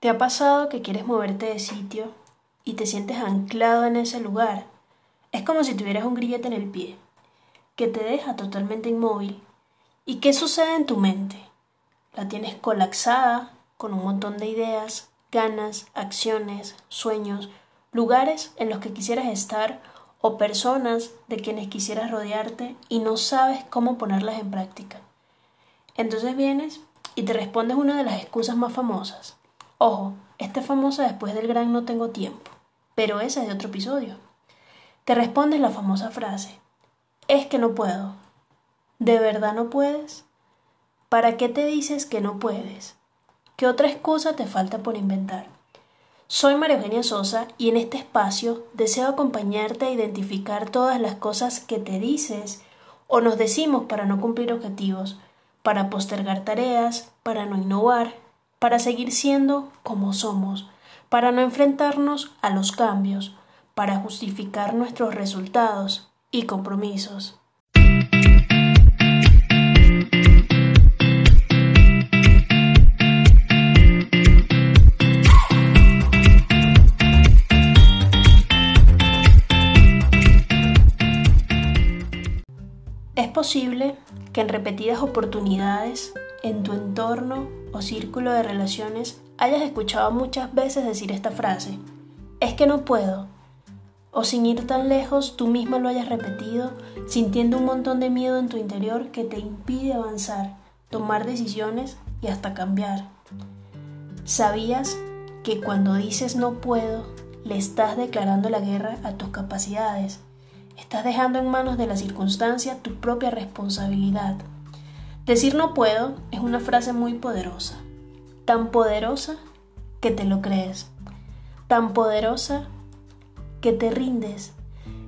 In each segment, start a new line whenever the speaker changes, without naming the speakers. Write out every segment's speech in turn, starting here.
¿Te ha pasado que quieres moverte de sitio y te sientes anclado en ese lugar? Es como si tuvieras un grillete en el pie, que te deja totalmente inmóvil. ¿Y qué sucede en tu mente? La tienes colapsada con un montón de ideas, ganas, acciones, sueños, lugares en los que quisieras estar o personas de quienes quisieras rodearte y no sabes cómo ponerlas en práctica. Entonces vienes y te respondes una de las excusas más famosas. Ojo, esta es famosa después del gran no tengo tiempo, pero esa es de otro episodio. Te respondes la famosa frase, es que no puedo. ¿De verdad no puedes? ¿Para qué te dices que no puedes? ¿Qué otra excusa te falta por inventar? Soy María Eugenia Sosa y en este espacio deseo acompañarte a identificar todas las cosas que te dices o nos decimos para no cumplir objetivos, para postergar tareas, para no innovar, para seguir siendo como somos, para no enfrentarnos a los cambios, para justificar nuestros resultados y compromisos. Posible que en repetidas oportunidades en tu entorno o círculo de relaciones hayas escuchado muchas veces decir esta frase, es que no puedo, o sin ir tan lejos tú misma lo hayas repetido, sintiendo un montón de miedo en tu interior que te impide avanzar, tomar decisiones y hasta cambiar. ¿Sabías que cuando dices no puedo, le estás declarando la guerra a tus capacidades? Estás dejando en manos de la circunstancia tu propia responsabilidad. Decir no puedo es una frase muy poderosa, tan poderosa que te lo crees, tan poderosa que te rindes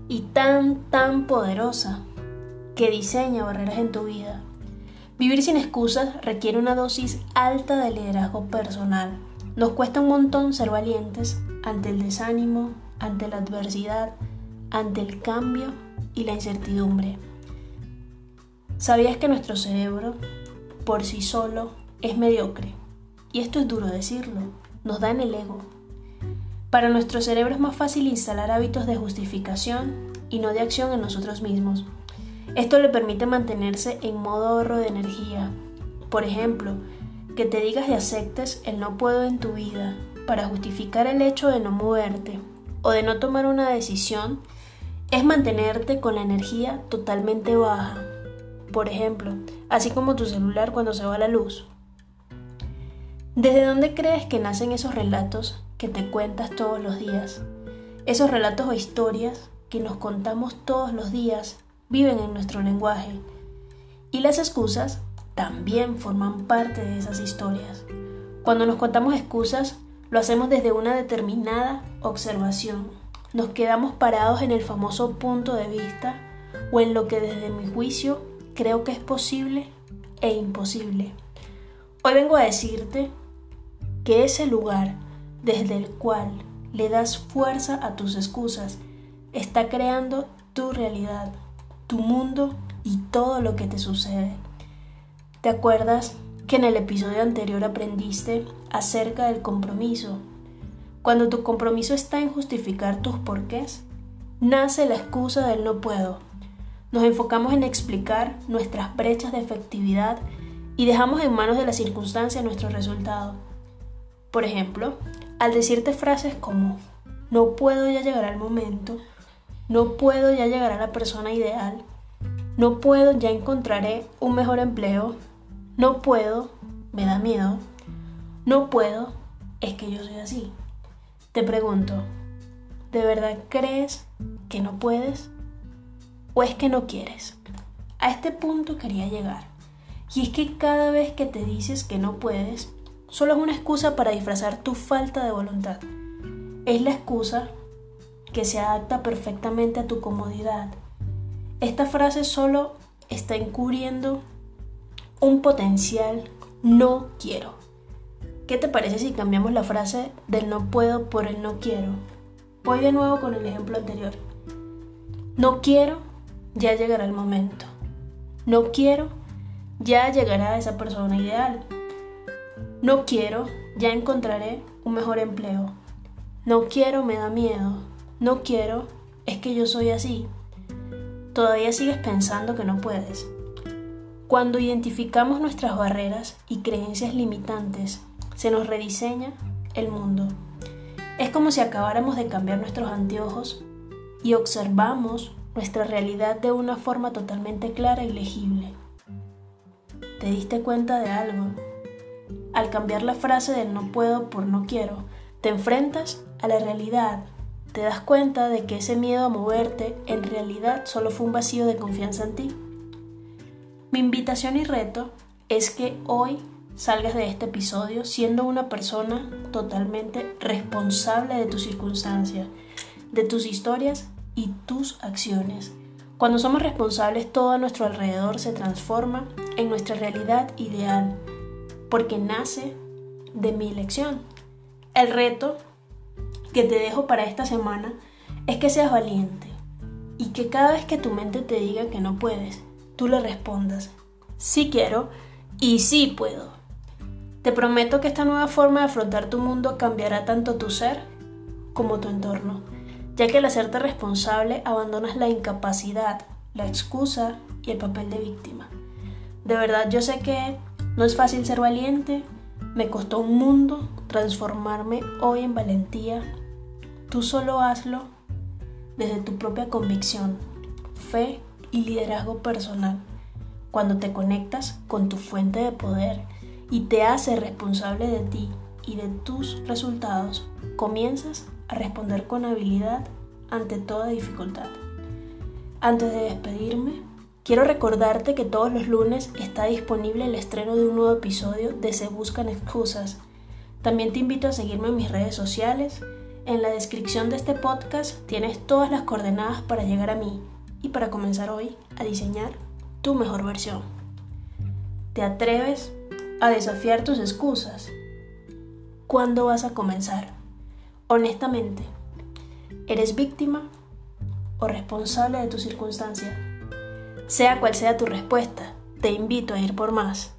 y tan, tan poderosa que diseña barreras en tu vida. Vivir sin excusas requiere una dosis alta de liderazgo personal. Nos cuesta un montón ser valientes ante el desánimo, ante la adversidad, ante el cambio y la incertidumbre. ¿Sabías que nuestro cerebro, por sí solo, es mediocre? Y esto es duro decirlo, nos da en el ego. Para nuestro cerebro es más fácil instalar hábitos de justificación y no de acción en nosotros mismos. Esto le permite mantenerse en modo ahorro de energía. Por ejemplo, que te digas y aceptes el no puedo en tu vida para justificar el hecho de no moverte o de no tomar una decisión es mantenerte con la energía totalmente baja por ejemplo, así como tu celular cuando se va la luz. ¿Desde dónde crees que nacen esos relatos que te cuentas todos los días? Esos relatos o historias que nos contamos todos los días viven en nuestro lenguaje. Y las excusas también forman parte de esas historias. Cuando nos contamos excusas, lo hacemos desde una determinada observación. Nos quedamos parados en el famoso punto de vista o en lo que desde mi juicio creo que es posible e imposible. Hoy vengo a decirte que ese lugar desde el cual le das fuerza a tus excusas está creando tu realidad, tu mundo y todo lo que te sucede. ¿Te acuerdas que en el episodio anterior aprendiste acerca del compromiso? Cuando tu compromiso está en justificar tus porqués, nace la excusa del no puedo nos enfocamos en explicar nuestras brechas de efectividad y dejamos en manos de la circunstancia nuestro resultado. Por ejemplo, al decirte frases como no puedo ya llegar al momento, no puedo ya llegar a la persona ideal, no puedo ya encontraré un mejor empleo, no puedo, me da miedo, no puedo, es que yo soy así. Te pregunto, ¿de verdad crees que no puedes? ¿O es que no quieres? A este punto quería llegar. Y es que cada vez que te dices que no puedes, solo es una excusa para disfrazar tu falta de voluntad. Es la excusa que se adapta perfectamente a tu comodidad. Esta frase solo está encubriendo un potencial no quiero. ¿Qué te parece si cambiamos la frase del no puedo por el no quiero? Voy de nuevo con el ejemplo anterior. No quiero ya llegará el momento. No quiero, ya llegará esa persona ideal. No quiero, ya encontraré un mejor empleo. No quiero, me da miedo. No quiero, es que yo soy así. Todavía sigues pensando que no puedes. Cuando identificamos nuestras barreras y creencias limitantes, se nos rediseña el mundo. Es como si acabáramos de cambiar nuestros anteojos y observamos nuestra realidad de una forma totalmente clara y legible. ¿Te diste cuenta de algo? Al cambiar la frase del no puedo por no quiero, te enfrentas a la realidad. Te das cuenta de que ese miedo a moverte en realidad solo fue un vacío de confianza en ti. Mi invitación y reto es que hoy salgas de este episodio siendo una persona totalmente responsable de tus circunstancias, de tus historias y tus acciones. Cuando somos responsables, todo a nuestro alrededor se transforma en nuestra realidad ideal, porque nace de mi elección. El reto que te dejo para esta semana es que seas valiente y que cada vez que tu mente te diga que no puedes, tú le respondas, sí quiero y sí puedo. Te prometo que esta nueva forma de afrontar tu mundo cambiará tanto tu ser como tu entorno ya que al hacerte responsable abandonas la incapacidad, la excusa y el papel de víctima. De verdad yo sé que no es fácil ser valiente, me costó un mundo transformarme hoy en valentía. Tú solo hazlo desde tu propia convicción, fe y liderazgo personal. Cuando te conectas con tu fuente de poder y te haces responsable de ti y de tus resultados, comienzas a responder con habilidad ante toda dificultad. Antes de despedirme, quiero recordarte que todos los lunes está disponible el estreno de un nuevo episodio de Se Buscan Excusas. También te invito a seguirme en mis redes sociales. En la descripción de este podcast tienes todas las coordenadas para llegar a mí y para comenzar hoy a diseñar tu mejor versión. ¿Te atreves a desafiar tus excusas? ¿Cuándo vas a comenzar? Honestamente, ¿eres víctima o responsable de tu circunstancia? Sea cual sea tu respuesta, te invito a ir por más.